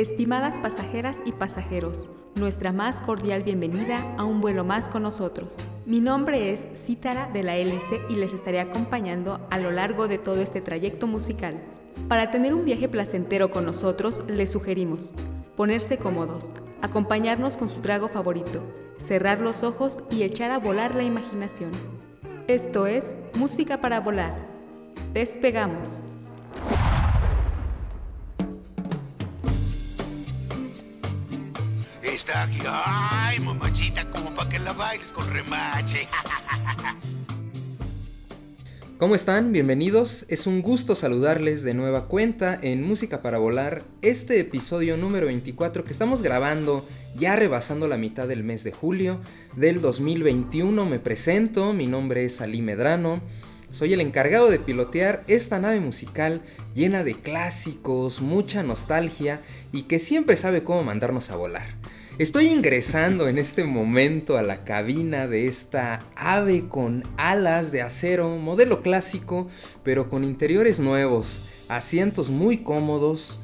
Estimadas pasajeras y pasajeros, nuestra más cordial bienvenida a un vuelo más con nosotros. Mi nombre es Cítara de la Hélice y les estaré acompañando a lo largo de todo este trayecto musical. Para tener un viaje placentero con nosotros, les sugerimos ponerse cómodos, acompañarnos con su trago favorito, cerrar los ojos y echar a volar la imaginación. Esto es Música para Volar. Despegamos. Ay, mamachita, como para que la bailes con remache. ¿Cómo están? Bienvenidos. Es un gusto saludarles de nueva cuenta en Música para Volar, este episodio número 24 que estamos grabando ya rebasando la mitad del mes de julio del 2021. Me presento, mi nombre es Ali Medrano. Soy el encargado de pilotear esta nave musical llena de clásicos, mucha nostalgia y que siempre sabe cómo mandarnos a volar. Estoy ingresando en este momento a la cabina de esta ave con alas de acero, modelo clásico, pero con interiores nuevos, asientos muy cómodos,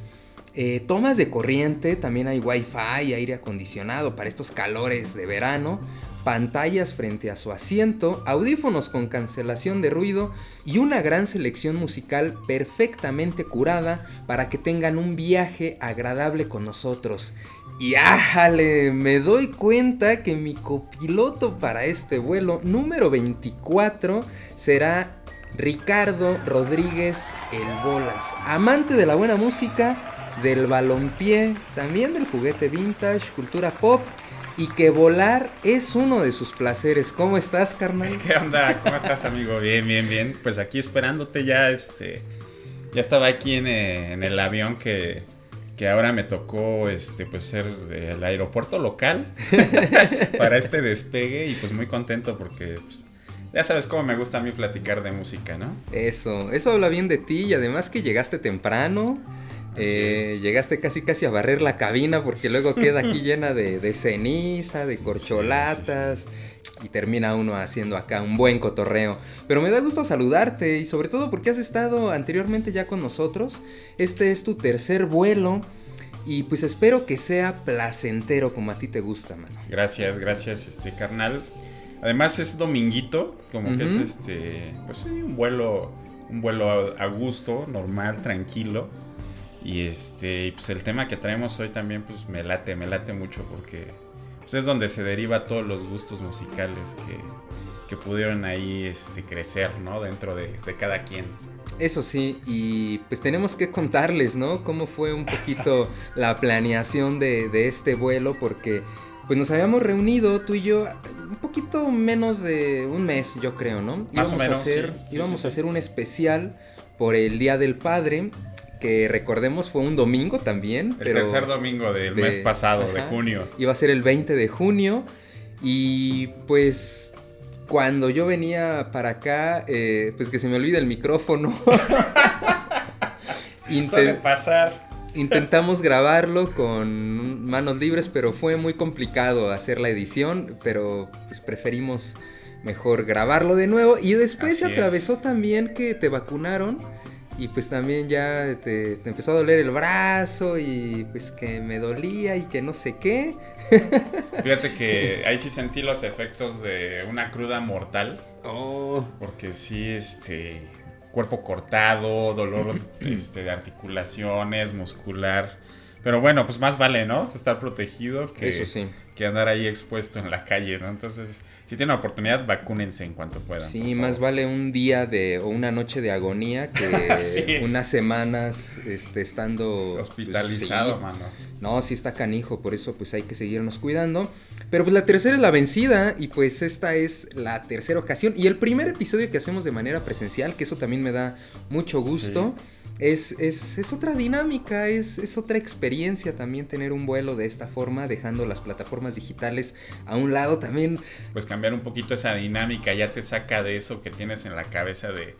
eh, tomas de corriente, también hay wifi aire acondicionado para estos calores de verano, pantallas frente a su asiento, audífonos con cancelación de ruido y una gran selección musical perfectamente curada para que tengan un viaje agradable con nosotros. Y ájale, me doy cuenta que mi copiloto para este vuelo número 24 será Ricardo Rodríguez El Bolas, amante de la buena música, del balompié, también del juguete vintage, cultura pop y que volar es uno de sus placeres. ¿Cómo estás, carnal? ¿Qué onda? ¿Cómo estás, amigo? Bien, bien, bien. Pues aquí esperándote ya, este, ya estaba aquí en, eh, en el avión que que ahora me tocó este pues ser el aeropuerto local para este despegue y pues muy contento porque pues, ya sabes cómo me gusta a mí platicar de música, ¿no? Eso, eso habla bien de ti y además que llegaste temprano. Eh, llegaste casi casi a barrer la cabina porque luego queda aquí llena de, ceniza, de corcholatas y termina uno haciendo acá un buen cotorreo. Pero me da gusto saludarte y sobre todo porque has estado anteriormente ya con nosotros. Este es tu tercer vuelo y pues espero que sea placentero como a ti te gusta, mano. Gracias, gracias, este carnal. Además es dominguito, como que es este, pues un vuelo, un vuelo a, gusto, normal, tranquilo. Y este, pues el tema que traemos hoy también pues me late, me late mucho porque pues es donde se deriva todos los gustos musicales que, que pudieron ahí este, crecer, ¿no? Dentro de, cada quien. Eso sí, y pues tenemos que contarles, ¿no? Cómo fue un poquito la planeación de, de, este vuelo, porque pues nos habíamos reunido tú y yo un poquito menos de un mes, yo creo, ¿no? Más o menos. A hacer, íbamos a hacer un especial por el Día del Padre que recordemos fue un domingo también. El tercer domingo del mes pasado, de junio. Iba a ser el 20 de junio y pues cuando yo venía para acá, eh, pues que se me olvida el micrófono. Pasar. Intentamos grabarlo con manos libres, pero fue muy complicado hacer la edición, pero pues preferimos mejor grabarlo de nuevo. Y después se atravesó también que te vacunaron. Y pues también ya te, empezó a doler el brazo y pues que me dolía y que no sé qué. Fíjate que ahí sí sentí los efectos de una cruda mortal. Oh. Porque sí, este, cuerpo cortado, dolor este, de articulaciones, muscular. Pero bueno, pues más vale, ¿no? Estar protegido que, Eso sí. Que andar ahí expuesto en la calle, ¿no? Entonces, si tienen oportunidad, vacúnense en cuanto puedan. Sí, más vale un día de o una noche de agonía que unas semanas este, estando pues, hospitalizado, mano. No, sí está canijo, por eso pues hay que seguirnos cuidando. Pero pues la tercera es la vencida y pues esta es la tercera ocasión y el primer episodio que hacemos de manera presencial, que eso también me da mucho gusto. Es, es, es, otra dinámica, es, es, otra experiencia también tener un vuelo de esta forma, dejando las plataformas digitales a un lado también. Pues cambiar un poquito esa dinámica, ya te saca de eso que tienes en la cabeza de,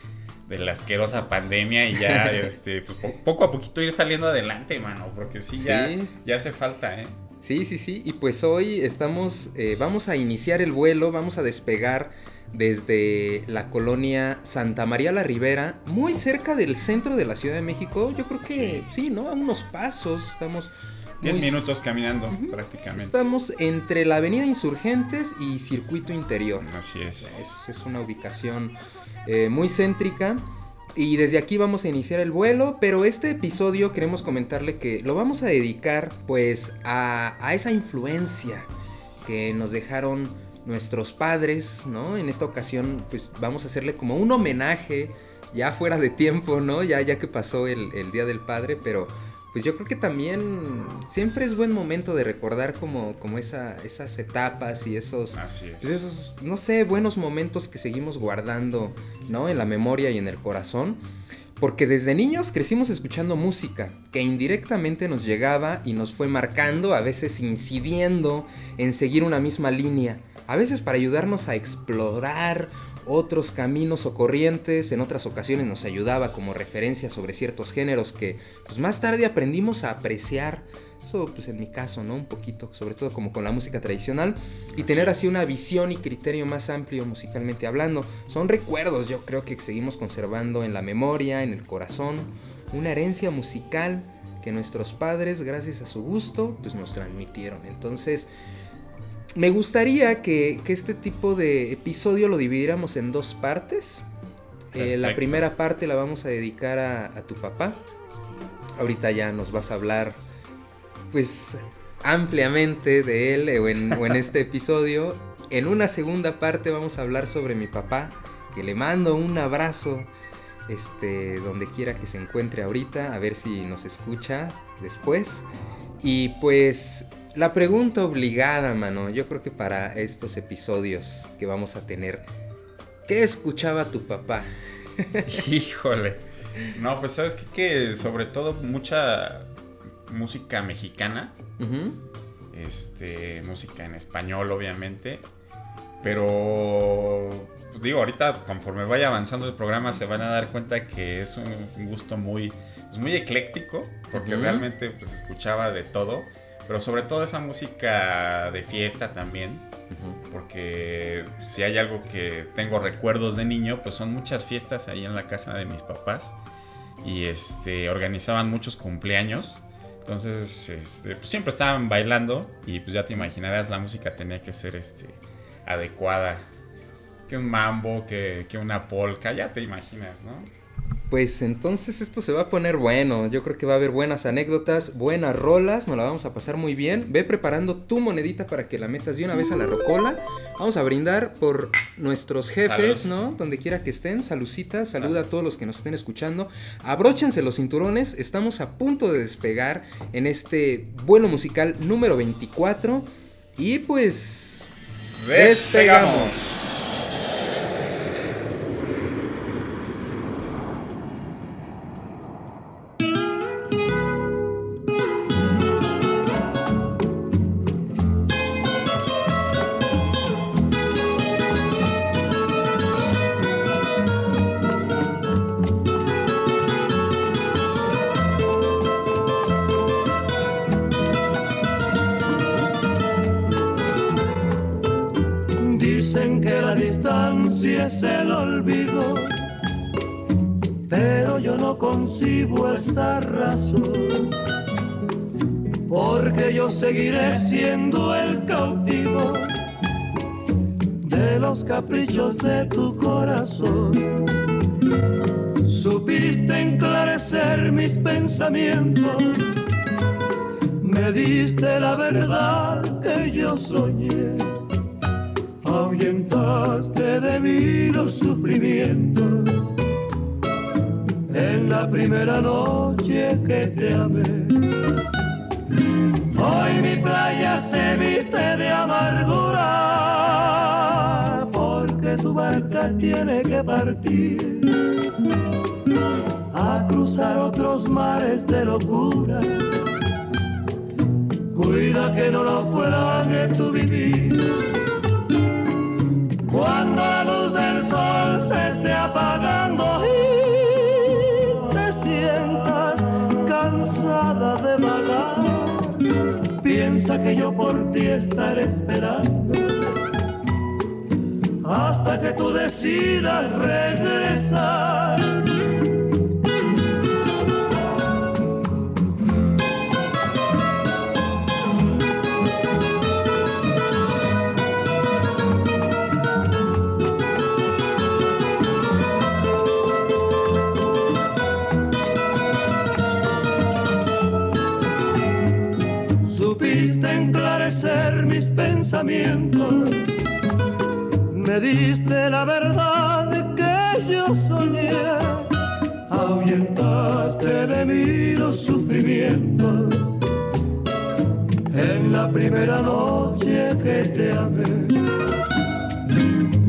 de la asquerosa pandemia y ya este, pues, poco a poquito ir saliendo adelante, mano, porque sí, Ya, ya hace falta, ¿eh? Sí, sí, sí, y pues hoy estamos, eh, vamos a iniciar el vuelo, vamos a despegar desde la colonia Santa María la Ribera, muy cerca del centro de la Ciudad de México. Yo creo que sí, ¿no? A unos pasos, estamos 10 Muy- minutos caminando prácticamente. Estamos entre la Avenida Insurgentes y Circuito Interior. Así es. Es, es una ubicación eh, muy céntrica. Y desde aquí vamos a iniciar el vuelo, pero este episodio queremos comentarle que lo vamos a dedicar pues a, a esa influencia que nos dejaron nuestros padres, ¿no? En esta ocasión pues vamos a hacerle como un homenaje ya fuera de tiempo, ¿no? Ya, ya que pasó el, el Día del Padre, pero pues yo creo que también siempre es buen momento de recordar como, como esa, esas etapas y esos, Así es. pues esos, no sé, buenos momentos que seguimos guardando, ¿no? En la memoria y en el corazón. Porque desde niños crecimos escuchando música que indirectamente nos llegaba y nos fue marcando, a veces incidiendo en seguir una misma línea, a veces para ayudarnos a explorar otros caminos o corrientes, en otras ocasiones nos ayudaba como referencia sobre ciertos géneros que pues más tarde aprendimos a apreciar. Eso pues en mi caso, ¿no? Un poquito, sobre todo como con la música tradicional y tener así una visión y criterio más amplio musicalmente hablando. Son recuerdos, yo creo que seguimos conservando en la memoria, en el corazón, una herencia musical que nuestros padres, gracias a su gusto, pues nos transmitieron. Entonces, me gustaría que, que este tipo de episodio lo dividiéramos en dos partes. Eh, la primera parte la vamos a dedicar a, a tu papá. Ahorita ya nos vas a hablar, pues, ampliamente de él eh, o en, o en este episodio. En una segunda parte vamos a hablar sobre mi papá, que le mando un abrazo, este, donde quiera que se encuentre ahorita, a ver si nos escucha después. Y pues la pregunta obligada, mano, yo creo que para estos episodios que vamos a tener, ¿qué escuchaba tu papá? Híjole. No, pues sabes qué? que sobre todo mucha música mexicana, Ujú, este, música en español obviamente, pero pues, digo, ahorita conforme vaya avanzando el programa se van a dar cuenta que es un, gusto muy, pues, muy ecléctico, porque realmente pues escuchaba de todo, pero sobre todo esa música de fiesta también, porque si hay algo que tengo recuerdos de niño, pues son muchas fiestas ahí en la casa de mis papás. Y este organizaban muchos cumpleaños. Entonces, este, pues, siempre estaban bailando y pues ya te imaginarás la música tenía que ser este adecuada. Que un mambo, que, que una polka, ya te imaginas, ¿no? Pues entonces esto se va a poner bueno. Yo creo que va a haber buenas anécdotas, buenas rolas, nos la vamos a pasar muy bien. Ve preparando tu monedita para que la metas de una vez a la rocola. Vamos a brindar por nuestros jefes, Salud. ¿no? Donde quiera que estén. Salucita, saluda a todos los que nos estén escuchando. Abróchense los cinturones, estamos a punto de despegar en este vuelo musical número 24. Y pues... ¡Despegamos! Seguiré siendo el cautivo de los caprichos de tu corazón. Supiste enclarecer mis pensamientos, me diste la verdad que yo soñé ahuyentaste de mí los sufrimientos en la primera noche que te amé. Hoy mi playa se viste de amargura porque tu barca tiene que partir a cruzar otros mares de locura. Cuida que no la fuerague tu vivir. Piensa que yo por ti estaré esperando hasta que tú decidas regresar. Me diste la verdad que yo soñé, ahuyentaste de mí los sufrimientos. En la primera noche que te amé,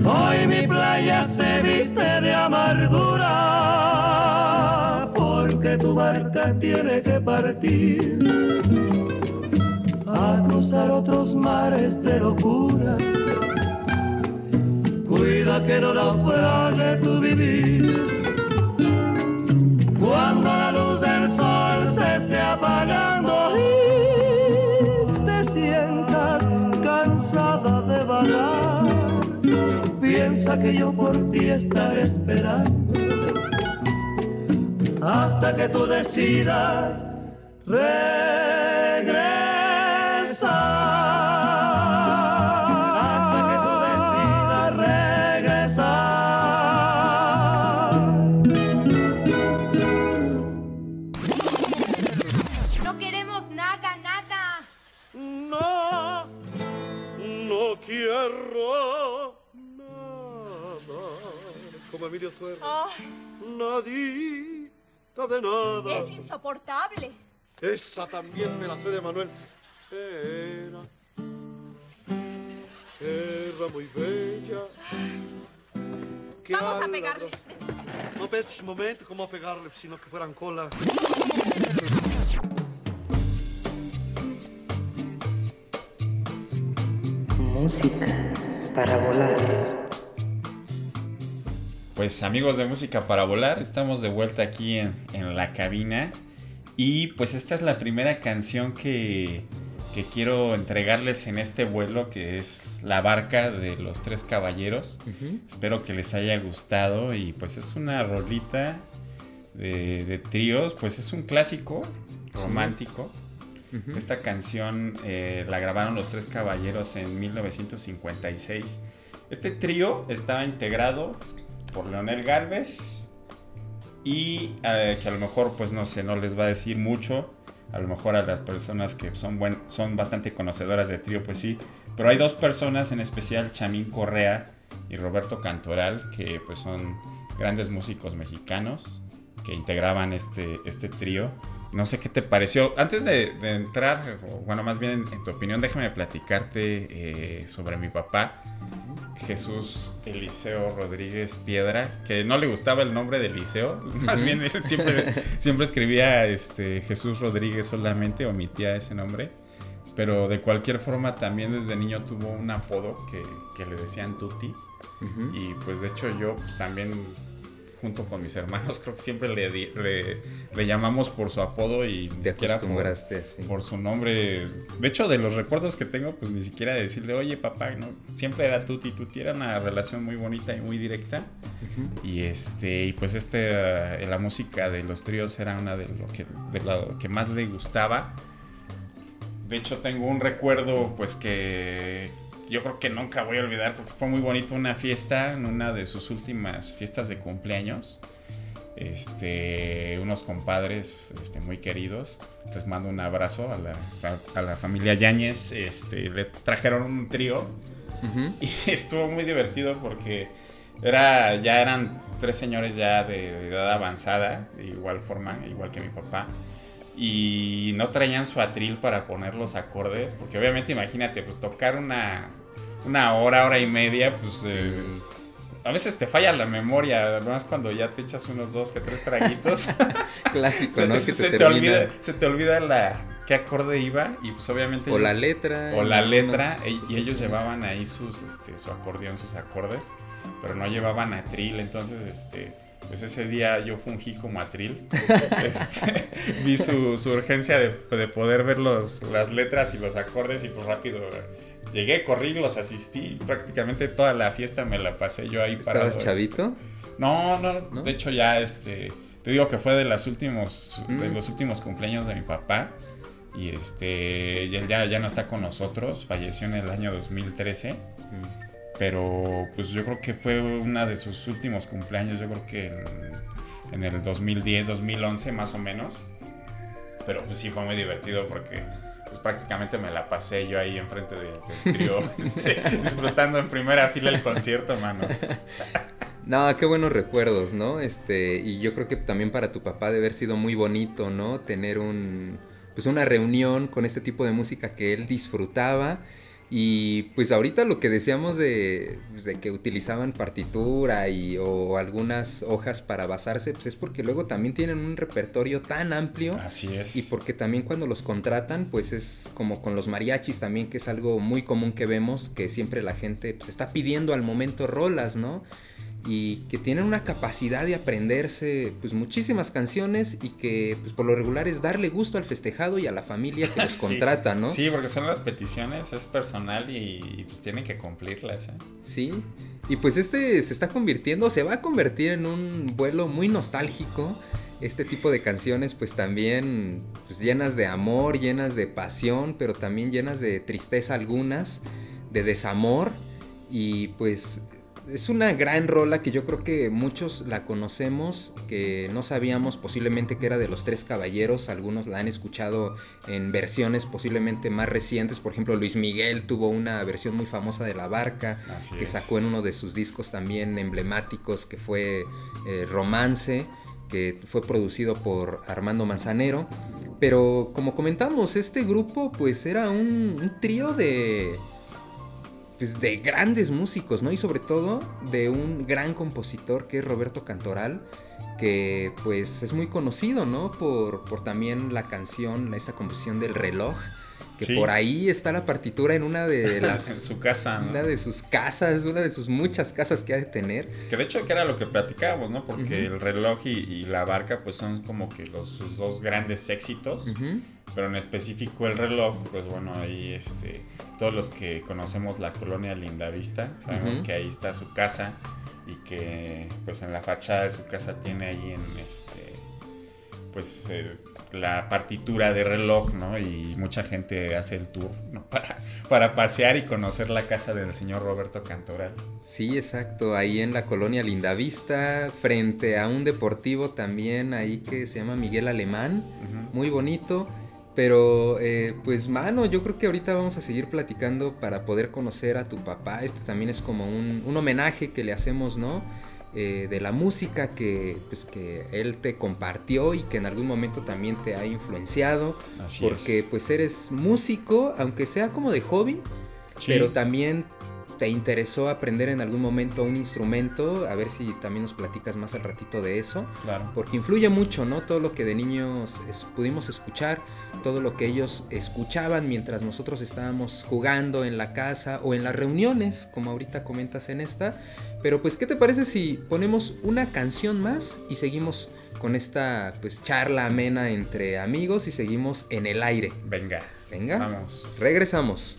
hoy mi playa se viste de amargura, porque tu barca tiene que partir a cruzar otros mares de locura. Cuida que no naufrague tu vivir. Cuando la luz del sol se esté apagando y te sientas cansada de vagar, piensa que yo por ti estaré esperando hasta que tú decidas regresar. Hasta que tú decidas regresar. No queremos nada, nada. No, no quiero nada. Como Emilio Tuerro. Ay, Nadita de nada. es insoportable. Esa también me la sé de Manuel. Era. Era muy bella. Que Vamos a pegarle. No ves momento cómo pegarle, sino que fueran cola. Música para volar. Pues amigos de Música para Volar, estamos de vuelta aquí en, en la cabina. Y pues esta es la primera canción que, que quiero entregarles en este vuelo, que es La Barca de los Tres Caballeros. Espero que les haya gustado y pues es una rolita de, de tríos, pues es un clásico romántico. Esta canción eh, la grabaron los Tres Caballeros en 1956. Este trío estaba integrado por Leonel Galvez y eh, que a lo mejor pues no sé, no les va a decir mucho. A lo mejor a las personas que son, buen, son bastante conocedoras de trío pues sí. Pero hay dos personas en especial, Chamín Correa y Roberto Cantoral, que pues son grandes músicos mexicanos que integraban este, este trío. No sé qué te pareció. Antes de, de entrar, bueno, más bien en, en tu opinión, déjame platicarte eh, sobre mi papá, Jesús Eliseo Rodríguez Piedra, que no le gustaba el nombre de Eliseo, más bien él siempre, siempre escribía este, Jesús Rodríguez solamente, omitía ese nombre. Pero de cualquier forma también desde niño tuvo un apodo que, que le decían Tuti. Y pues de hecho yo pues, también junto con mis hermanos creo que siempre le, di- le, le llamamos por su apodo y ni Te siquiera por su nombre. De hecho, de los recuerdos que tengo, pues ni siquiera decirle, oye papá, ¿no? Siempre era Tuti, Tuti era una relación muy bonita y muy directa. Y este, y pues este, eh, la música de los tríos era una de lo que, de lo que más le gustaba. De hecho, tengo un recuerdo, pues que yo creo que nunca voy a olvidar, porque fue muy bonito una fiesta, en una de sus últimas fiestas de cumpleaños. Este, unos compadres este, muy queridos. Les mando un abrazo a la, a la familia Yáñez. Este, le trajeron un trío y estuvo muy divertido porque era, ya eran tres señores ya de, de edad avanzada, de igual forma, igual que mi papá. Y no traían su atril para poner los acordes, porque obviamente imagínate, pues tocar una, una hora, hora y media, pues eh, a veces te falla la memoria, además cuando ya te echas unos dos que tres traguitos. Clásico, se, ¿no? se- que se te, olvida, se te olvida la qué acorde iba y pues obviamente O la letra. o la letra y ellos llevaban ahí sus este su acordeón sus acordes pero no llevaban atril entonces este pues ese día yo fungí como atril Este, vi su, su urgencia de, de poder ver los, las letras y los acordes y pues rápido llegué corrí los asistí y prácticamente toda la fiesta me la pasé yo ahí parado ¿Estabas chavito? no, no, ¿No? de hecho ya este te digo que fue de los últimos de Mm. los últimos cumpleaños de mi papá y este y él ya ya no está con nosotros, falleció en el año 2013. Pero pues yo creo que fue una de sus últimos cumpleaños, yo creo que en, en el 2010, 2011 más o menos. Pero pues sí fue muy divertido porque pues, prácticamente me la pasé yo ahí enfrente del de, trío, este, disfrutando en primera fila el concierto, mano. No, qué buenos recuerdos, ¿no? Este, y yo creo que también para tu papá debe haber sido muy bonito, ¿no? Tener un, pues una reunión con este tipo de música que él disfrutaba. Y pues ahorita lo que decíamos de, pues, de que utilizaban partitura y, o algunas hojas para basarse, pues es porque luego también tienen un repertorio tan amplio. Así es. Y porque también cuando los contratan, pues es como con los mariachis también, que es algo muy común que vemos, que siempre la gente pues, está pidiendo al momento rolas, ¿no? Y que tienen una capacidad de aprenderse pues muchísimas canciones y que pues por lo regular es darle gusto al festejado y a la familia que los Sí. contrata, ¿no? Sí, porque son las peticiones, es personal y, y, pues tienen que cumplirlas. ¿eh? Sí. Y pues este se está convirtiendo, se va a convertir en un vuelo muy nostálgico. Este tipo de canciones pues también pues, llenas de amor, llenas de pasión, pero también llenas de tristeza algunas, de desamor. Y pues es una gran rola que yo creo que muchos la conocemos, que no sabíamos posiblemente que era de los tres caballeros, algunos la han escuchado en versiones posiblemente más recientes, por ejemplo Luis Miguel tuvo una versión muy famosa de La Barca, Así que es. sacó en uno de sus discos también emblemáticos, que fue eh, Romance, que fue producido por Armando Manzanero. Pero como comentamos, este grupo pues era un, un trío de pues, de grandes músicos, ¿no? Y sobre todo de un gran compositor que es Roberto Cantoral, que pues es muy conocido, ¿no? Por, por también la canción, esta composición del reloj, que Sí. por ahí está la partitura en una de las... en su casa, ¿no? Una de sus casas, una de sus muchas casas que ha de tener. Que de hecho que era lo que platicábamos, ¿no? Porque el reloj y, y la barca pues son como que los, sus dos grandes éxitos. Pero en específico el reloj, pues bueno, ahí este, todos los que conocemos la colonia Lindavista, sabemos que ahí está su casa y que pues en la fachada de su casa tiene ahí en este, pues eh, la partitura de reloj, ¿no? Y mucha gente hace el tour, ¿no? Para, para pasear y conocer la casa del señor Roberto Cantoral. Sí, exacto, ahí en la colonia Lindavista, frente a un deportivo también ahí que se llama Miguel Alemán, muy bonito. Pero, eh, pues, mano, yo creo que ahorita vamos a seguir platicando para poder conocer a tu papá. Este también es como un, un homenaje que le hacemos, ¿no? Eh, de la música que, pues, que él te compartió y que en algún momento también te ha influenciado. Así porque, es. pues, eres músico, aunque sea como de hobby, Sí. pero también te interesó aprender en algún momento un instrumento. A ver si también nos platicas más al ratito de eso. Claro. Porque influye mucho, ¿no? Todo lo que de niños es- pudimos escuchar, todo lo que ellos escuchaban mientras nosotros estábamos jugando en la casa o en las reuniones, como ahorita comentas en esta. Pero pues, ¿qué te parece si ponemos una canción más y seguimos con esta pues charla amena entre amigos y seguimos en el aire? Venga. Venga. Vamos. Regresamos.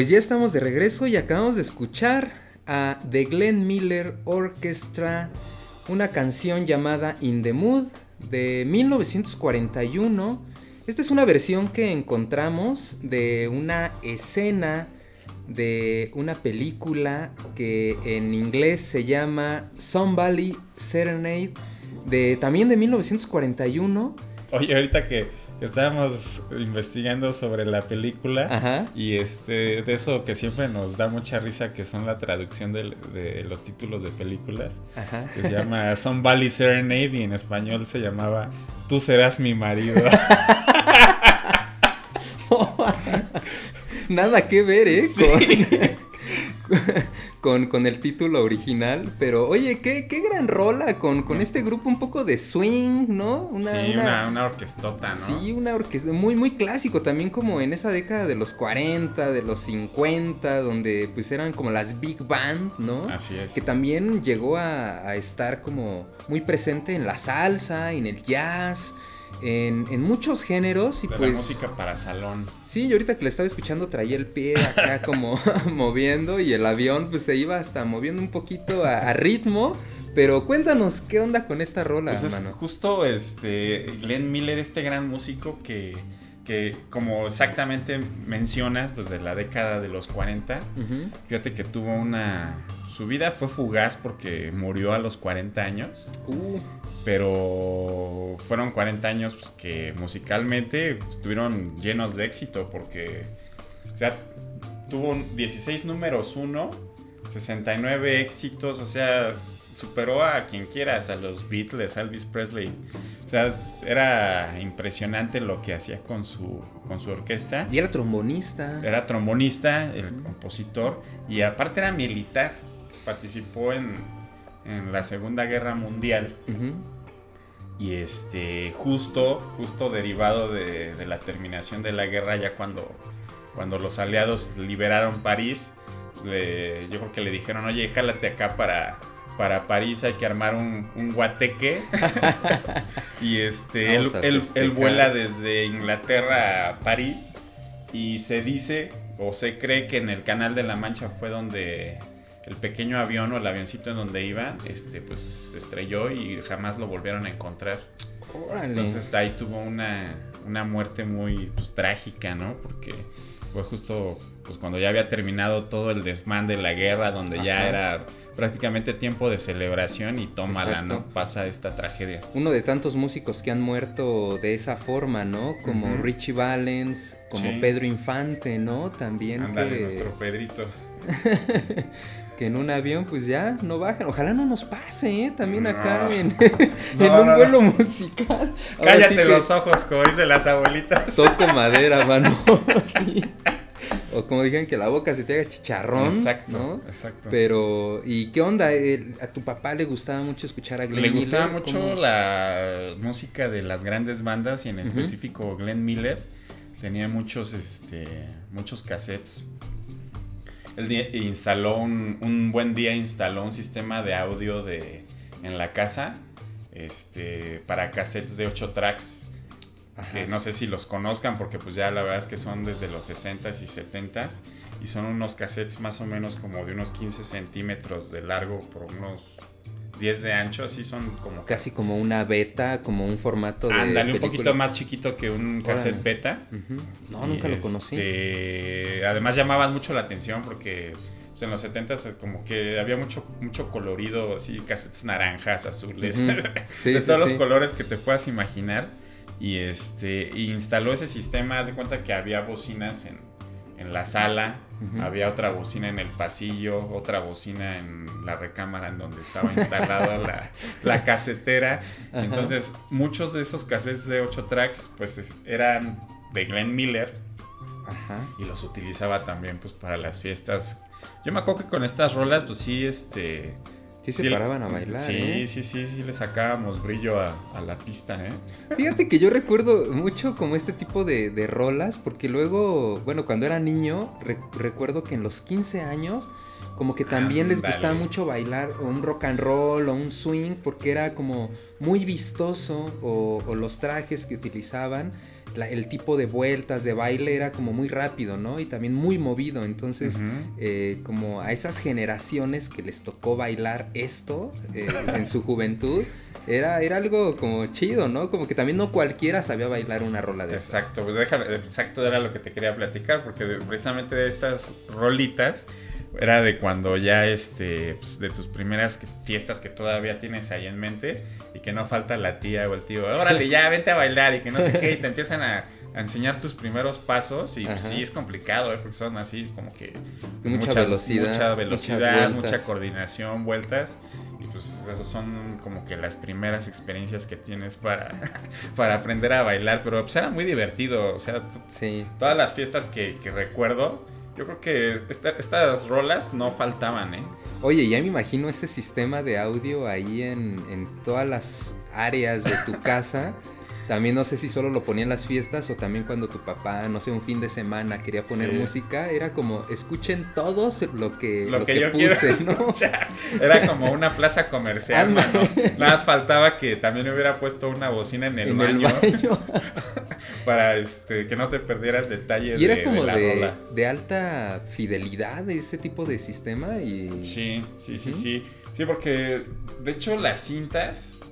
Pues ya estamos de regreso y acabamos de escuchar a The Glenn Miller Orchestra, una canción llamada In the Mood de 1941. Esta es una versión que encontramos de una escena de una película que en inglés se llama Sun Valley Serenade, de, también de 1941. Oye, ahorita que estábamos investigando sobre la película Ajá. y este de eso que siempre nos da mucha risa que son la traducción de, de los títulos de películas Ajá. que se llama Sun Valley Serenade y en español se llamaba Tú serás mi marido. Nada que ver, ¿eh? Sí. Con, con, con el título original. Pero oye, qué, qué gran rola con, con este grupo un poco de swing, ¿no? Una, sí, una- una, una orquestota, ¿no? Sí, una orquesta muy, muy clásico también como en esa década de los 40, de los 50, donde pues eran como las big band, ¿no? Así es. Que también llegó a, a estar como muy presente en la salsa, en el jazz, en, en muchos géneros y de pues... la música para salón. Sí, yo ahorita que le estaba escuchando traía el pie acá como moviendo y el avión pues se iba hasta moviendo un poquito a, a ritmo. Pero cuéntanos, ¿qué onda con esta rola, Pues es mano? justo este Glenn Miller, este gran músico que, que como exactamente mencionas, pues de la década de los 40, Ujú. fíjate que tuvo una... Su vida fue fugaz porque murió a los 40 años, Uh, pero fueron 40 años pues, que musicalmente estuvieron llenos de éxito porque, o sea, tuvo un 16 números 1, 69 éxitos, o sea, superó a quien quieras, a los Beatles, a Elvis Presley. O sea, era impresionante lo que hacía con su, con su orquesta. y era trombonista. Era trombonista, el compositor, y aparte era militar. Participó en, en la Segunda Guerra Mundial. Y este, justo, justo derivado de, de la terminación de la guerra, ya cuando, cuando los aliados liberaron París, pues le- yo creo que le dijeron, oye, jálate acá para, para París, hay que armar un, un guateque. y este, él, él- vuela desde Inglaterra a París y se dice o se cree que en el Canal de la Mancha fue donde el pequeño avión o el avioncito en donde iba, este, pues se estrelló y jamás lo volvieron a encontrar. Órale. Entonces ahí tuvo una, una muerte muy pues, trágica, ¿no? Porque fue justo pues, cuando ya había terminado todo el desmán de la guerra, donde ya era prácticamente tiempo de celebración y tómala, Exacto. ¿no? Pasa esta tragedia. Uno de tantos músicos que han muerto de esa forma, ¿no? Como. Richie Valens, como Sí. Pedro Infante, ¿no? También Ándale, que, nuestro Pedrito. que en un avión pues ya no bajan. Ojalá no nos pase, ¿eh? También No. acá en, No, en un no, vuelo musical. Cállate sí que los ojos, como dicen las abuelitas. Toco madera, mano. sí. O como dijeron que la boca se te haga chicharrón. Exacto, ¿no? exacto. Pero, ¿y qué onda? ¿A tu papá le gustaba mucho escuchar a Glenn Le gustaba Miller? mucho ¿Cómo? la música de las grandes bandas y en específico Glenn Miller tenía muchos este muchos cassettes. Él instaló un, un buen día instaló un sistema de audio de en la casa este para cassettes de 8 tracks Ajá. que no sé si los conozcan porque pues ya la verdad es que son desde los 60s y 70s y son unos cassettes más o menos como de unos 15 centímetros de largo por unos 10 de ancho, así son como Casi como una beta, como un formato de. Ándale, un poquito más chiquito que un cassette Órale. beta. No, nunca Y, lo conocí. este, además llamaban mucho la atención porque pues, en los 70s como que había mucho, mucho colorido, así, cassettes naranjas, azules. Sí, de sí, todos los colores que te puedas imaginar. Y este instaló ese sistema, haz de cuenta que había bocinas en, en la sala, había otra bocina en el pasillo, otra bocina en la recámara en donde estaba instalada la, la casetera. Entonces, muchos de esos cassettes de 8 tracks, pues es- eran de Glenn Miller Ajá. y los utilizaba también pues para las fiestas. Yo me acuerdo que con estas rolas, pues sí, este... Sí se paraban a bailar, Sí, ¿eh? sí, sí, sí, le sacábamos brillo a, a la pista, ¿eh? Fíjate que yo recuerdo mucho como este tipo de, de rolas, porque luego, bueno, cuando era niño, re- recuerdo que en los 15 años, como que también les gustaba mucho bailar o un rock and roll o un swing, porque era como muy vistoso, o, o los trajes que utilizaban, la- el tipo de vueltas de baile era como muy rápido, ¿no? Y también muy movido, entonces... Eh, como a esas generaciones que les tocó bailar esto eh, en su juventud, era, era algo como chido, ¿no? Como que también no cualquiera sabía bailar una rola de esas. Exacto, pues déjame, exacto era lo que te quería platicar, porque precisamente de estas rolitas era de cuando ya este, pues, de tus primeras fiestas que todavía tienes ahí en mente y que no falta la tía o el tío, órale ya, vente a bailar y que no sé qué, y te empiezan a, a enseñar tus primeros pasos y pues, sí es complicado, ¿eh? porque son así como que mucha velocidad, mucha velocidad, mucha coordinación, vueltas. Y pues esas son como que las primeras experiencias que tienes para, para aprender a bailar. Pero pues era muy divertido. O sea, Sí. todas las fiestas que, que recuerdo, yo creo que esta- estas rolas no faltaban, ¿eh? Oye, ya me imagino ese sistema de audio ahí en, en todas las áreas de tu casa. También no sé si solo lo ponía en las fiestas o también cuando tu papá, no sé, un fin de semana quería poner Sí. música. Era como, escuchen todos lo que, Lo, que, yo quiero escuchar. Era como una plaza comercial, mano. Nada más faltaba que también hubiera puesto una bocina en el en baño. el baño. para este que no te perdieras detalle Y era de, como de la de, rola. de alta fidelidad ese tipo de sistema y... Sí, sí, sí, sí. Sí, porque de hecho las cintas,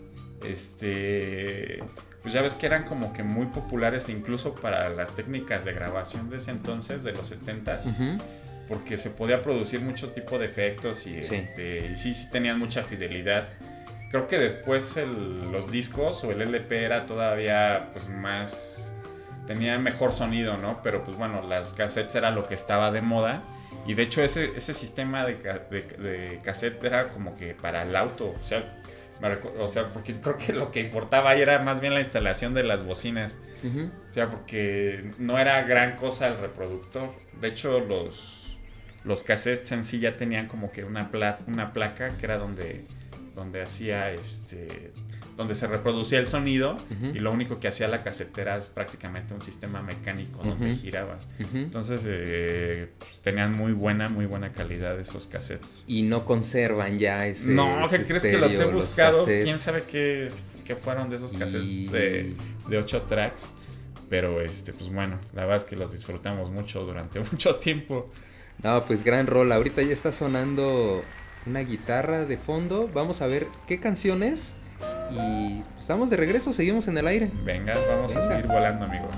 este, pues ya ves que eran como que muy populares incluso para las técnicas de grabación de ese entonces, de los 70s, Ujú. porque se podía producir mucho tipo de efectos y, Sí. este, y sí, sí tenían mucha fidelidad. Creo que después el- los discos o el LP era todavía pues más... Tenía mejor sonido, ¿no? Pero pues bueno, las cassettes era lo que estaba de moda. Y de hecho ese, ese sistema de, de, de cassette era como que para el auto. O sea, o sea, porque creo que lo que importaba ahí era más bien la instalación de las bocinas. Ujú. O sea, porque no era gran cosa el reproductor. De hecho, los, los cassettes en sí ya tenían como que una, pla- una placa que era donde, donde hacía este. donde se reproducía el sonido y lo único que hacía la casetera es prácticamente un sistema mecánico donde Ujú. giraba. Entonces eh, pues, tenían muy buena, muy buena calidad esos cassettes. Y no conservan ya ese... no, ¿qué ese crees que los he buscado? ¿Quién sabe qué, qué fueron de esos cassettes Y- de, de 8 tracks? Pero este, pues bueno, la verdad es que los disfrutamos mucho durante mucho tiempo. No, pues gran rol. Ahorita ya está sonando una guitarra de fondo. Vamos a ver qué canciones. Y pues, estamos de regreso, seguimos en el aire. Venga, vamos a seguir volando, amigo.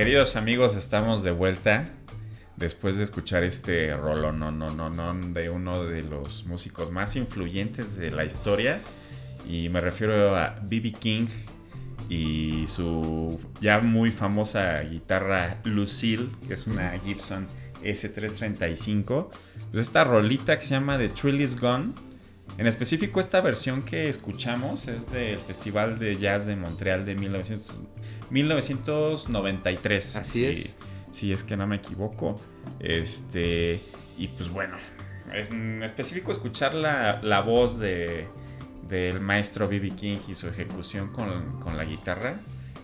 Queridos amigos, estamos de vuelta después de escuchar este rolo no no no no de uno de los músicos más influyentes de la historia y me refiero a BB King y su ya muy famosa guitarra Lucille, que es una Gibson S335. Pues esta rolita que se llama The Trill Is Gone. En específico esta versión que escuchamos es del Festival de Jazz de Montreal de 1900 1993. Así si- es. Si es que no me equivoco. Este. Y pues bueno. en específico escuchar la, la voz de, del maestro B.B. King y su ejecución con, con la guitarra,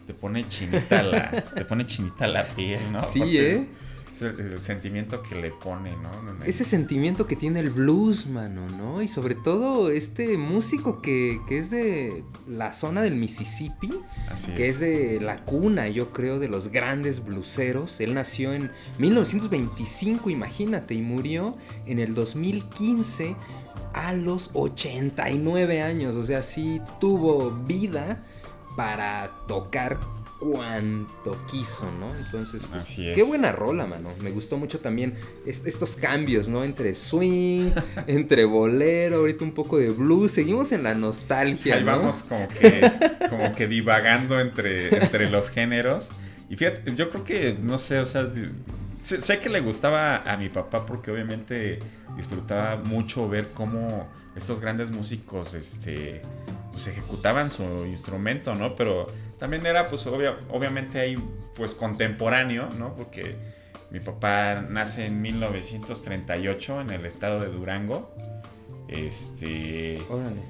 te pone chinita la, te pone chinita la piel, ¿no? Sí, Porque ¿eh? Es el, el sentimiento que le pone, ¿no? Ese sentimiento que tiene el blues, mano, ¿no? Y sobre todo este músico que, que es de la zona del Mississippi, Así que es de la cuna, yo creo, de los grandes bluseros. Él nació en 1925, imagínate, y murió en el 2015 a los 89 años. O sea, sí tuvo vida para tocar cuanto quiso, ¿no? Entonces, pues, Así es. qué buena rola, mano. Me gustó mucho también est- estos cambios, ¿no? Entre swing, entre bolero, ahorita un poco de blues. Seguimos en la nostalgia, Ahí ¿no? vamos como que, como que divagando entre, entre los géneros. Y fíjate, yo creo que, no sé, o sea, sé, sé que le gustaba a mi papá porque obviamente disfrutaba mucho ver cómo estos grandes músicos, este, pues ejecutaban su instrumento, ¿no? Pero también era, pues, obvia- obviamente ahí, pues, contemporáneo, ¿no? Porque mi papá nace en 1938 en el estado de Durango. Este... Órale.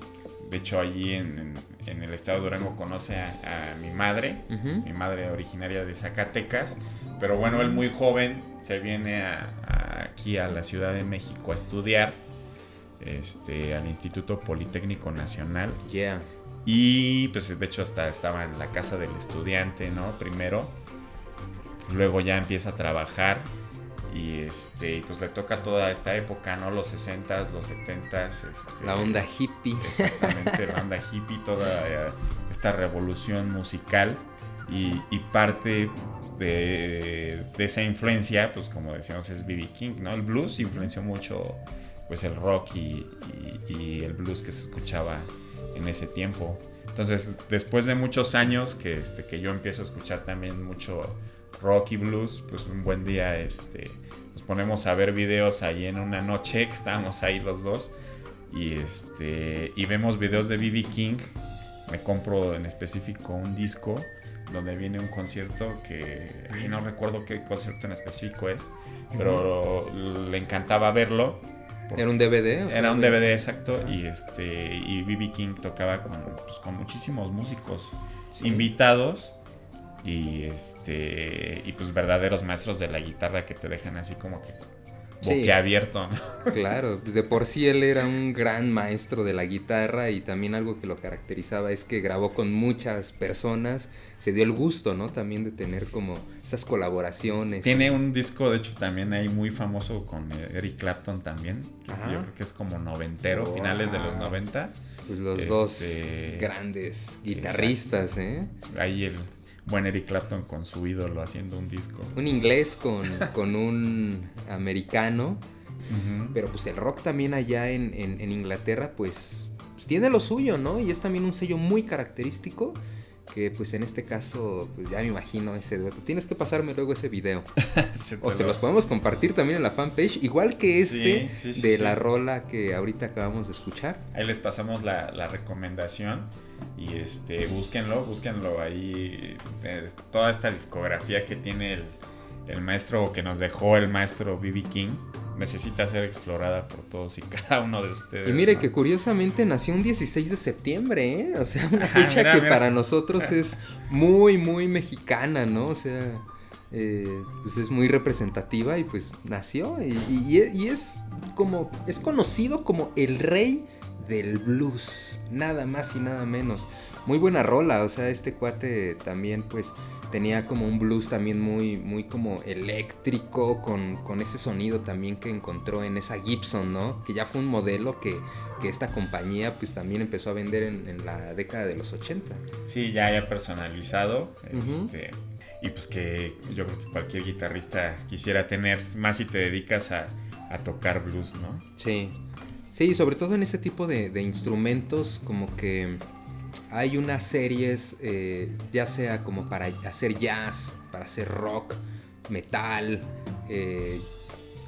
De hecho, allí en, en- en el estado de Durango conoce a, a mi madre, mi madre originaria de Zacatecas. Pero bueno, él muy joven se viene a- a- aquí a la Ciudad de México a estudiar este, al Instituto Politécnico Nacional. Yeah. Y pues de hecho hasta estaba en la casa del estudiante, ¿no? Primero. Luego ya empieza a trabajar. Y este, pues le toca toda esta época, ¿no? Los 60s, los 70s. Este, La onda hippie. Exactamente, la onda hippie, toda eh, esta revolución musical y, y parte de, de esa influencia, pues como decíamos, es B.B. King, ¿no? El blues influenció mucho pues el rock y, y- y el blues que se escuchaba en ese tiempo. Entonces, después de muchos años que, este, que yo empiezo a escuchar también mucho rock y blues, pues un buen día este, nos ponemos a ver videos ahí en una noche, que estábamos ahí los dos, y, este, y vemos videos de BB King. Me compro en específico un disco donde viene un concierto que no recuerdo qué concierto en específico es, pero le encantaba verlo. Era un DVD. o sea, era un DVD exacto y este y BB King tocaba con, pues, con muchísimos músicos Sí. invitados y este y pues verdaderos maestros de la guitarra que te dejan así como que Sí. boquiabierto, ¿no? Claro, pues de por sí él era un gran maestro de la guitarra y también algo que lo caracterizaba es que grabó con muchas personas, se dio el gusto, ¿no? También de tener como esas colaboraciones. Tiene un disco, de hecho, también ahí muy famoso con Eric Clapton también. que. Yo creo que es como noventero, finales de los. 90. Pues los Este- dos grandes guitarristas, ¿eh? Ahí el buen Eric Clapton con su ídolo haciendo un disco. Un inglés con, con un americano. Ujú. Pero pues el rock también allá en, en- en Inglaterra, pues, pues, tiene lo suyo, ¿no? Y es también un sello muy característico. Que pues en este caso, pues ya me imagino ese dueto. Tienes que pasarme luego ese video. Se O se lo- los podemos compartir también en la fanpage. Igual que este Sí, sí, sí, de la rola que ahorita acabamos de escuchar. Ahí les pasamos la, la recomendación y este búsquenlo, búsquenlo ahí eh, toda esta discografía que tiene el, el maestro que nos dejó el maestro B.B. King necesita ser explorada por todos y cada uno de ustedes. Y mire ¿no? que curiosamente nació un 16 de septiembre, ¿eh? O sea, una fecha mira, que mira. para nosotros es muy, muy mexicana, ¿no? O sea, eh, pues es muy representativa y pues nació. Y, y- y es como, es conocido como el rey del blues, nada más y nada menos. Muy buena rola, o sea, este cuate también pues tenía como un blues también muy, muy como eléctrico, con, con ese sonido también que encontró en esa Gibson, ¿no? Que ya fue un modelo que, que esta compañía pues también empezó a vender en, en la década de los 80. Sí, ya ya personalizado. Este, y pues que yo creo que cualquier guitarrista quisiera tener, más si te dedicas a, a tocar blues, ¿no? Sí. Sí, sobre todo en ese tipo de, de instrumentos, como que hay unas series, eh, ya sea como para hacer jazz, para hacer rock, metal, eh,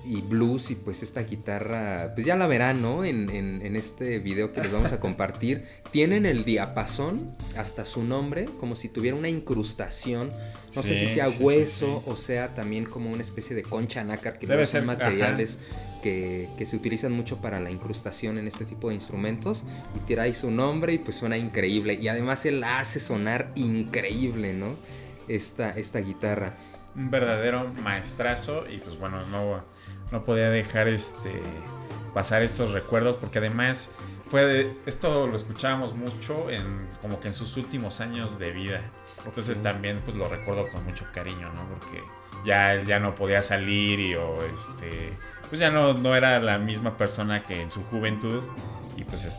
y blues y pues esta guitarra, pues ya la verán, ¿no? En, en- en este video que les vamos a compartir. Tienen el diapasón hasta su nombre, como si tuviera una incrustación. No sé si sea sí, hueso sí. o sea también como una especie de concha nácar, que Debe son ser, materiales que, que se utilizan mucho para la incrustación en este tipo de instrumentos. Y ahí su nombre y pues suena increíble. Y además él hace sonar increíble, ¿no? Esta, esta guitarra. un verdadero maestrazo y pues bueno, no, no podía dejar este pasar estos recuerdos porque además fue de, esto lo escuchábamos mucho en como que en sus últimos años de vida. Entonces también pues lo recuerdo con mucho cariño, ¿no? Porque ya él ya no podía salir y o este pues ya no, no era la misma persona que en su juventud y pues es-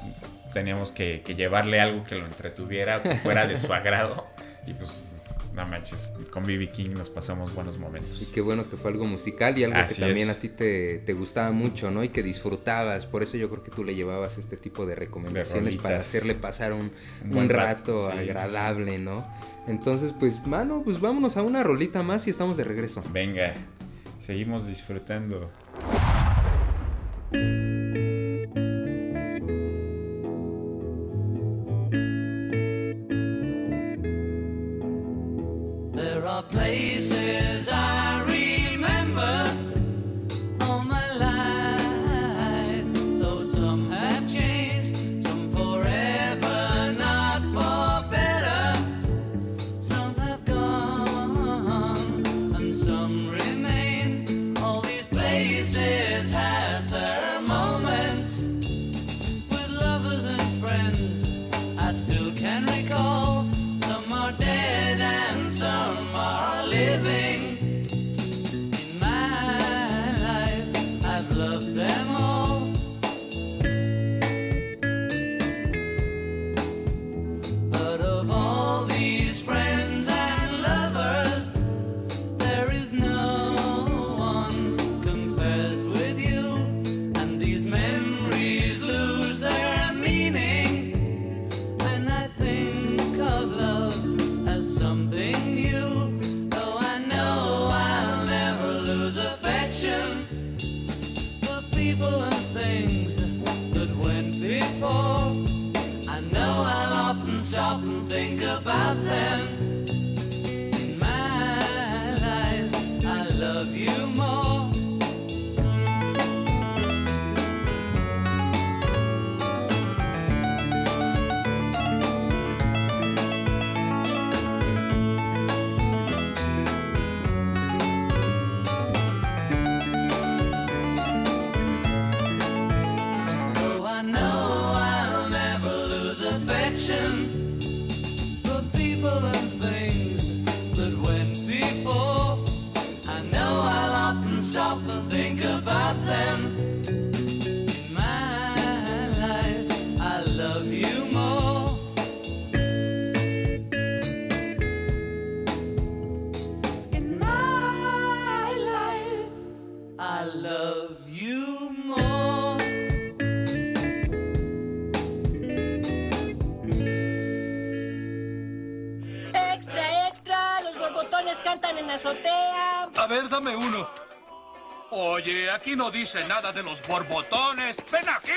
teníamos que, que llevarle algo que lo entretuviera, que fuera de su agrado y pues no manches, con BB King nos pasamos buenos Y momentos. qué bueno que fue algo musical y algo Así que también es. a ti te, te gustaba mucho, ¿no? Y que disfrutabas. Por eso yo creo que tú le llevabas este tipo de recomendaciones para hacerle pasar un, Un rato rato, sí, sí, agradable, ¿no? Entonces, pues, mano, pues vámonos a una rolita más y estamos de regreso. Venga, seguimos disfrutando. thank you aquí no dice nada de los borbotones. ¡Ven aquí!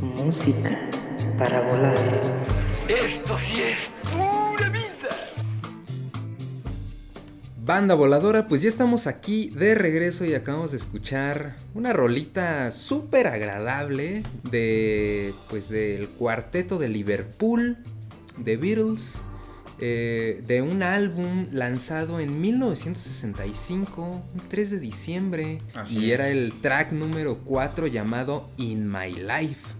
Música para volar. Esto sí es pura vida. Banda voladora, pues ya estamos aquí de regreso y acabamos de escuchar una rolita súper agradable de pues del cuarteto de Liverpool, de Beatles, eh, de un álbum lanzado en 1965, un 3 de diciembre, Así y era el track número 4 llamado In My Life.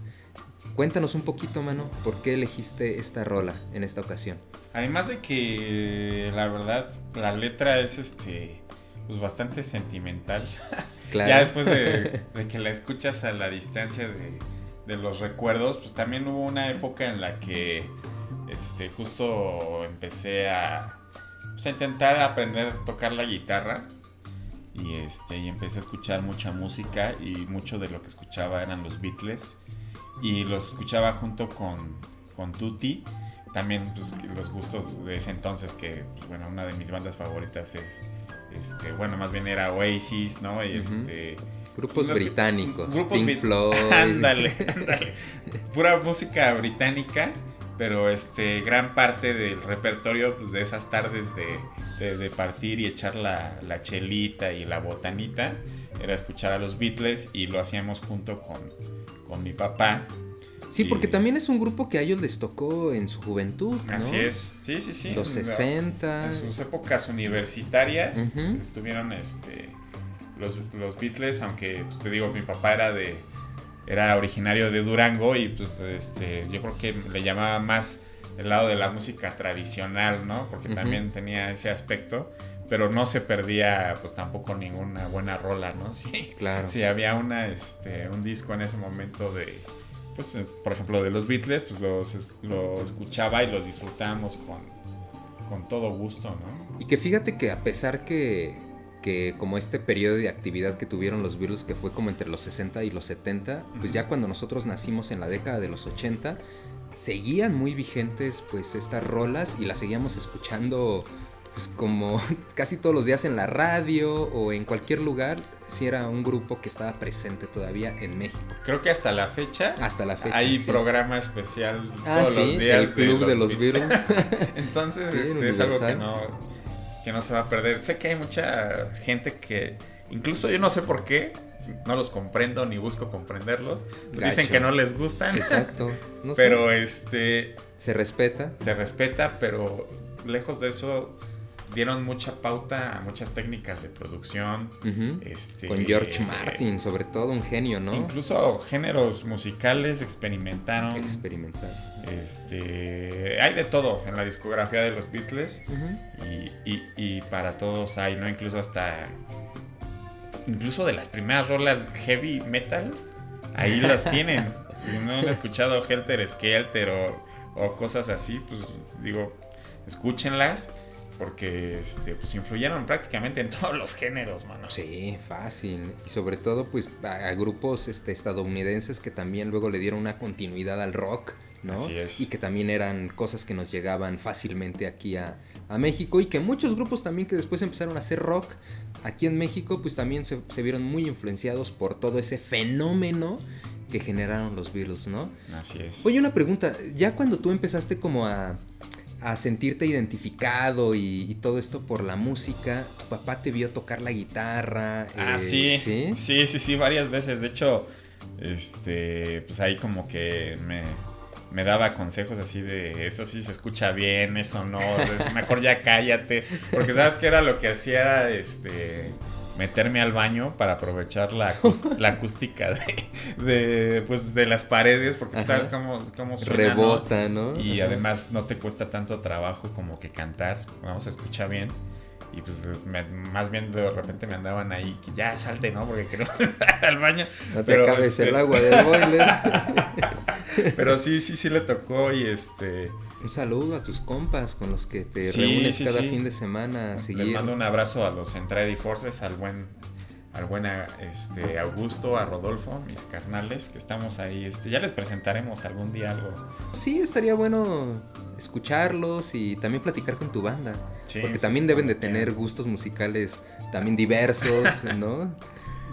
Cuéntanos un poquito, mano, ¿por qué elegiste esta rola en esta ocasión? Además de que la verdad la letra es este pues bastante sentimental. Claro. Ya después de, de que la escuchas a la distancia de, de los recuerdos, pues también hubo una época en la que este justo empecé a, pues, a intentar aprender a tocar la guitarra y este y empecé a escuchar mucha música y mucho de lo que escuchaba eran los Beatles y los escuchaba junto con, con Tutti también pues, los gustos de ese entonces, que pues, bueno, una de mis bandas favoritas es, este, bueno, más bien era Oasis, ¿no? Y este... Grupos que- británicos, grupos Pink Floyd. Ándale, ándale. Pura música británica, pero este gran parte del repertorio pues, de esas tardes de, de- de partir y echar la, la chelita y la botanita era escuchar a los Beatles y lo hacíamos junto con, con mi papá. Sí, porque también es un grupo que a ellos les tocó en su juventud, ¿no? Así es, sí, sí, sí. Los En- 60. En sus épocas universitarias estuvieron este, los, los Beatles, aunque pues, te digo, mi papá era de era originario de Durango y pues este yo creo que le llamaba más el lado de la música tradicional, ¿no? Porque también tenía ese aspecto, pero no se perdía pues tampoco ninguna buena rola, ¿no? Sí. Claro. Si había una este un disco en ese momento de pues por ejemplo de los Beatles, pues los lo escuchaba y lo disfrutábamos con con todo gusto, ¿no? Y que fíjate que a pesar que, que como este periodo de actividad que tuvieron los Beatles, que fue como entre los 60 y los 70, pues ya cuando nosotros nacimos en la década de los 80, seguían muy vigentes pues estas rolas y las seguíamos escuchando pues como casi todos los días en la radio o en cualquier lugar, si era un grupo que estaba presente todavía en México. Creo que hasta la fecha Hasta la fecha. hay sí. programa especial Ah, todos los sí, días el club de los Beatles. Entonces este, es algo que no, que no se va a perder. Sé que hay mucha gente que, incluso yo no sé por qué, no los comprendo ni busco comprenderlos. Dicen que no les gustan, Exacto. No sé, pero este se respeta. se respeta, pero lejos de eso dieron mucha pauta a muchas técnicas de producción. Este, Con George Martin, sobre todo un genio, ¿no? Incluso géneros musicales experimentaron. Experimental. Este, hay de todo en la discografía de los Beatles y, y- y para todos hay, ¿no? Incluso hasta, incluso de las primeras rolas heavy metal, ahí las tienen. Si no han escuchado Helter Skelter o, o cosas así, pues digo, escúchenlas porque este, pues influyeron prácticamente en todos los géneros, mano. Sí, fácil. Y sobre todo, pues, a, a grupos este, estadounidenses que también luego le dieron una continuidad al rock, ¿no? Así es. Y que también eran cosas que nos llegaban fácilmente aquí a, a México. Y que muchos grupos también que después empezaron a hacer rock aquí en México, pues también se, se vieron muy influenciados por todo ese fenómeno que generaron los Beatles, ¿no? Así es. Oye, una pregunta, ya cuando tú empezaste como a, a sentirte identificado y, y todo esto por la música, tu papá te vio tocar la guitarra. Ah, eh, sí, sí. sí, sí, sí, varias veces. De hecho, este, pues ahí como que me, me daba consejos así de eso sí se escucha bien, eso no, es mejor ya cállate. Porque sabes que era lo que hacía este meterme al baño para aprovechar la, acús- la acústica de, de, pues, de las paredes, porque Ajá. sabes cómo, cómo suena, ¿no? Rebota, ¿no? Y Ajá. además no te cuesta tanto trabajo como que cantar, vamos, escucha bien. Y pues me- más bien de repente me andaban ahí, que ya salte, ¿no? Porque queremos entrar al baño. No te Pero, acabes este, el agua del boiler. Pero sí, sí, sí le tocó y este... Un saludo a tus compas con los que te Sí, reúnes sí, cada sí. fin de semana a Les mando un abrazo a los Centradi Forces, al buen, al buen este, Augusto, a Rodolfo, mis carnales, que estamos ahí. Este, ya les presentaremos algún día algo. Sí, estaría bueno escucharlos y también platicar con tu banda. Sí, porque también sí, deben de tener gustos musicales también diversos, ¿no?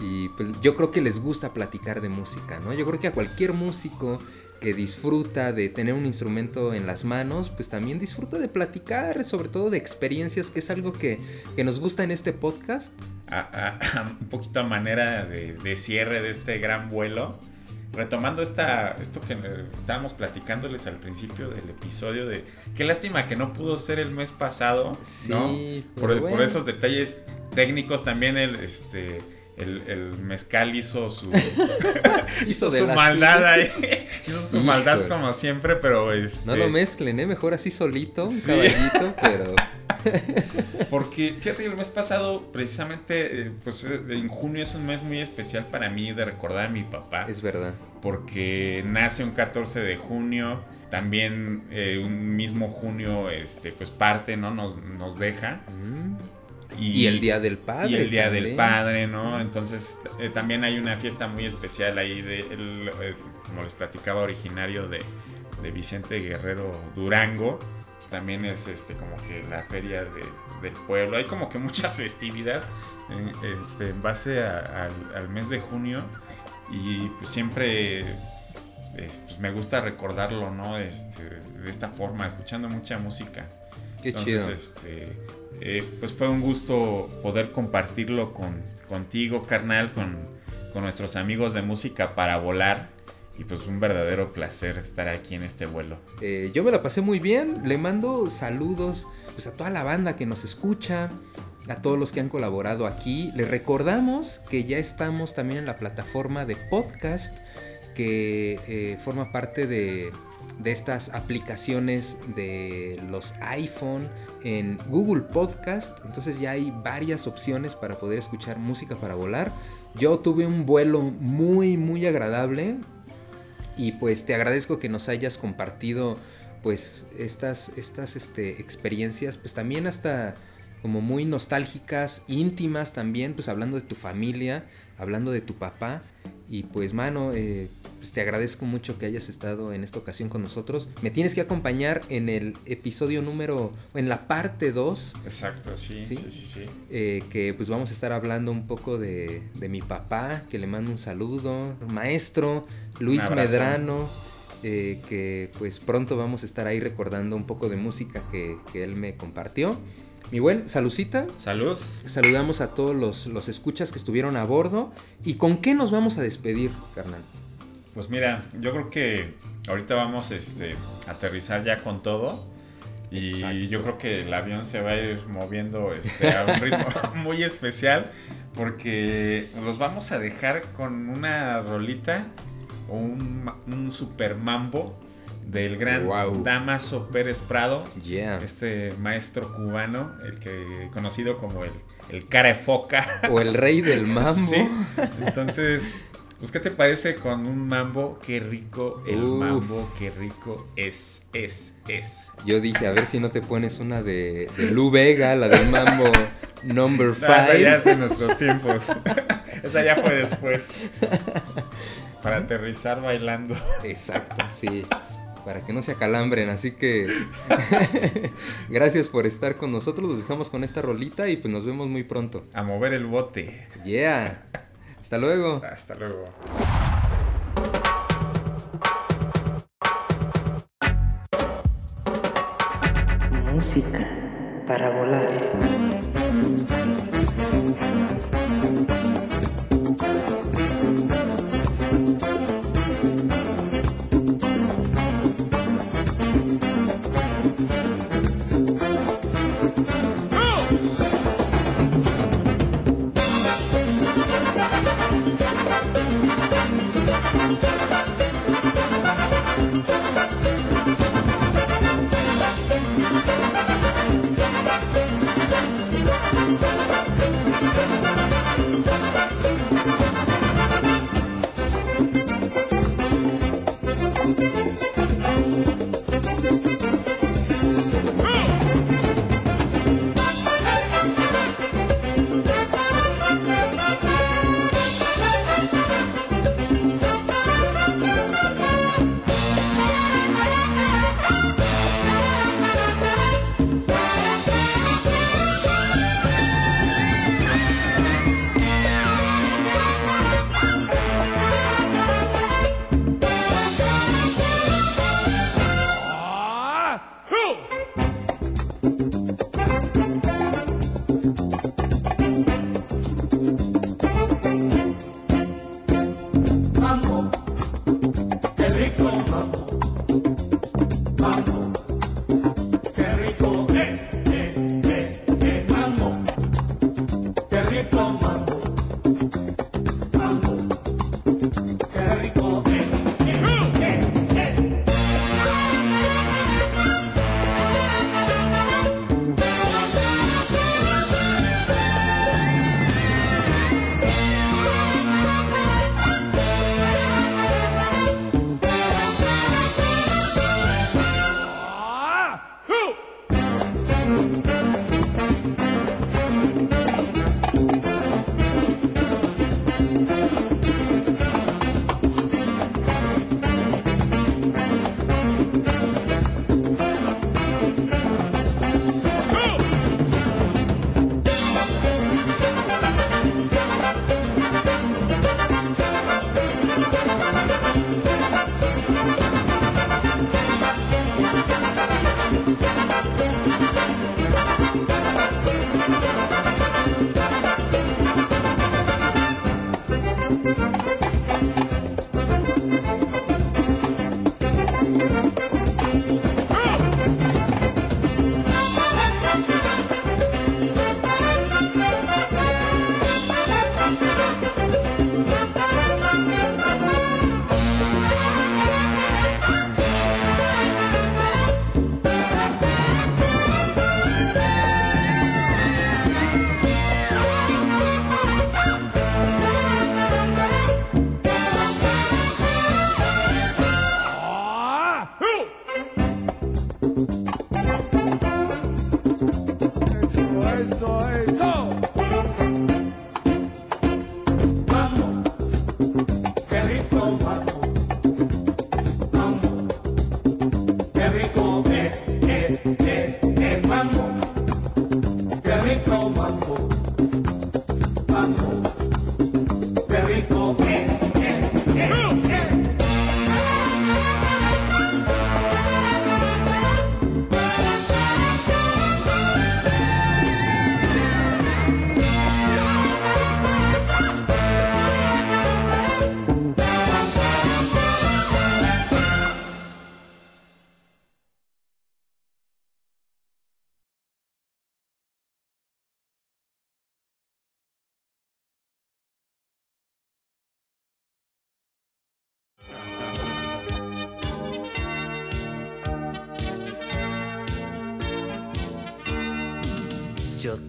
Y pues, yo creo que les gusta platicar de música, ¿no? Yo creo que a cualquier músico que disfruta de tener un instrumento en las manos, pues también disfruta de platicar, sobre todo de experiencias, que es algo que, que nos gusta en este podcast. a- a- a un poquito a manera de, de cierre de este gran vuelo. Retomando esta, esto que estábamos platicándoles al principio del episodio de qué lástima que no pudo ser el mes pasado, Sí, ¿no? Por, por esos detalles técnicos también el, este, el, el mezcal hizo su, hizo su maldad ahí, hizo su maldad como siempre, pero este, No lo mezclen, ¿eh? Mejor así solito, un Sí. caballito, pero... Porque fíjate el mes pasado, precisamente, eh, pues eh, en junio es un mes muy especial para mí de recordar a mi papá. Es verdad. Porque nace un 14 de junio, también eh, un mismo junio, este, pues parte, ¿no? Nos, nos deja. Mm. Y, el Día del Padre. Y el Día del. Padre, ¿no? Entonces eh, también hay una fiesta muy especial ahí, de, el, eh, como les platicaba, originario de, de Vicente Guerrero Durango, pues también es este como que la feria de- del pueblo. Hay como que mucha festividad en, este, en base a- al, al mes de junio y pues siempre es- pues, me gusta recordarlo, ¿no? Este, de esta forma, escuchando mucha música. Qué Entonces, chido. este, eh, pues fue un gusto poder compartirlo con, contigo, carnal, con, con nuestros amigos de música para volar. Y pues un verdadero placer estar aquí en este vuelo. Eh, yo me la pasé muy bien. Le mando saludos pues, a toda la banda que nos escucha, a todos los que han colaborado aquí. Les recordamos que ya estamos también en la plataforma de podcast que eh, forma parte de, de estas aplicaciones de los iPhone en Google Podcast. Entonces ya hay varias opciones para poder escuchar música para volar. Yo tuve un vuelo muy, muy agradable. Y pues te agradezco que nos hayas compartido pues estas, estas este, experiencias, pues también hasta como muy nostálgicas, íntimas también, pues hablando de tu familia, hablando de tu papá. Y pues mano, eh, pues te agradezco mucho que hayas estado en esta ocasión con nosotros. Me tienes que acompañar en el episodio número, en la parte 2, Exacto, sí, ¿Sí? sí, sí, sí. eh, que pues vamos a estar hablando un poco de, de mi papá, que le mando un saludo, maestro Luis. Medrano, eh, que pues pronto vamos a estar ahí recordando un poco de música que, que él me compartió. Mi buen, salucita, Salud. saludamos a todos los, los escuchas que estuvieron a bordo. ¿Y con qué nos vamos a despedir, carnal? Pues mira, yo creo que ahorita vamos este, a aterrizar ya con todo. Y Exacto. yo creo que el avión se va a ir moviendo este, a un ritmo muy especial. Porque los vamos a dejar con una rolita o un super mambo del gran. Damaso Pérez Prado. Yeah. Este maestro cubano, el que conocido como el, el cara de foca. O el rey del mambo. Sí. Entonces, pues, ¿qué te parece con un mambo? Qué rico el Uf. mambo, qué rico es, es, es. Yo dije, a ver si no te pones una de, de Lu Vega, la del mambo number No, esa ya 5. es de nuestros tiempos. esa ya fue después. Para aterrizar bailando. Exacto, sí. Para que no se acalambren. Así que gracias por estar con nosotros. Los dejamos con esta rolita y pues nos vemos muy pronto. A mover el bote. Yeah. Hasta luego. Hasta luego. Música para volar.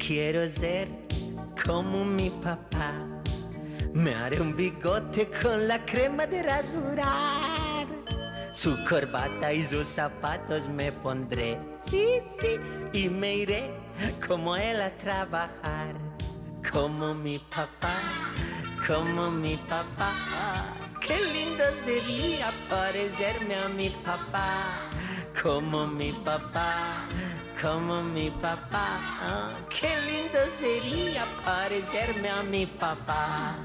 Quiero ser como mi papá. Me haré un bigote con la crema de rasurar. Su corbata y sus zapatos me pondré. Sí, sí. Y me iré como él a trabajar. Como mi papá, como mi papá. Qué lindo sería parecerme a mi papá. Como mi papá, como mi papá. Qué lindo sería parecerme a mi papá.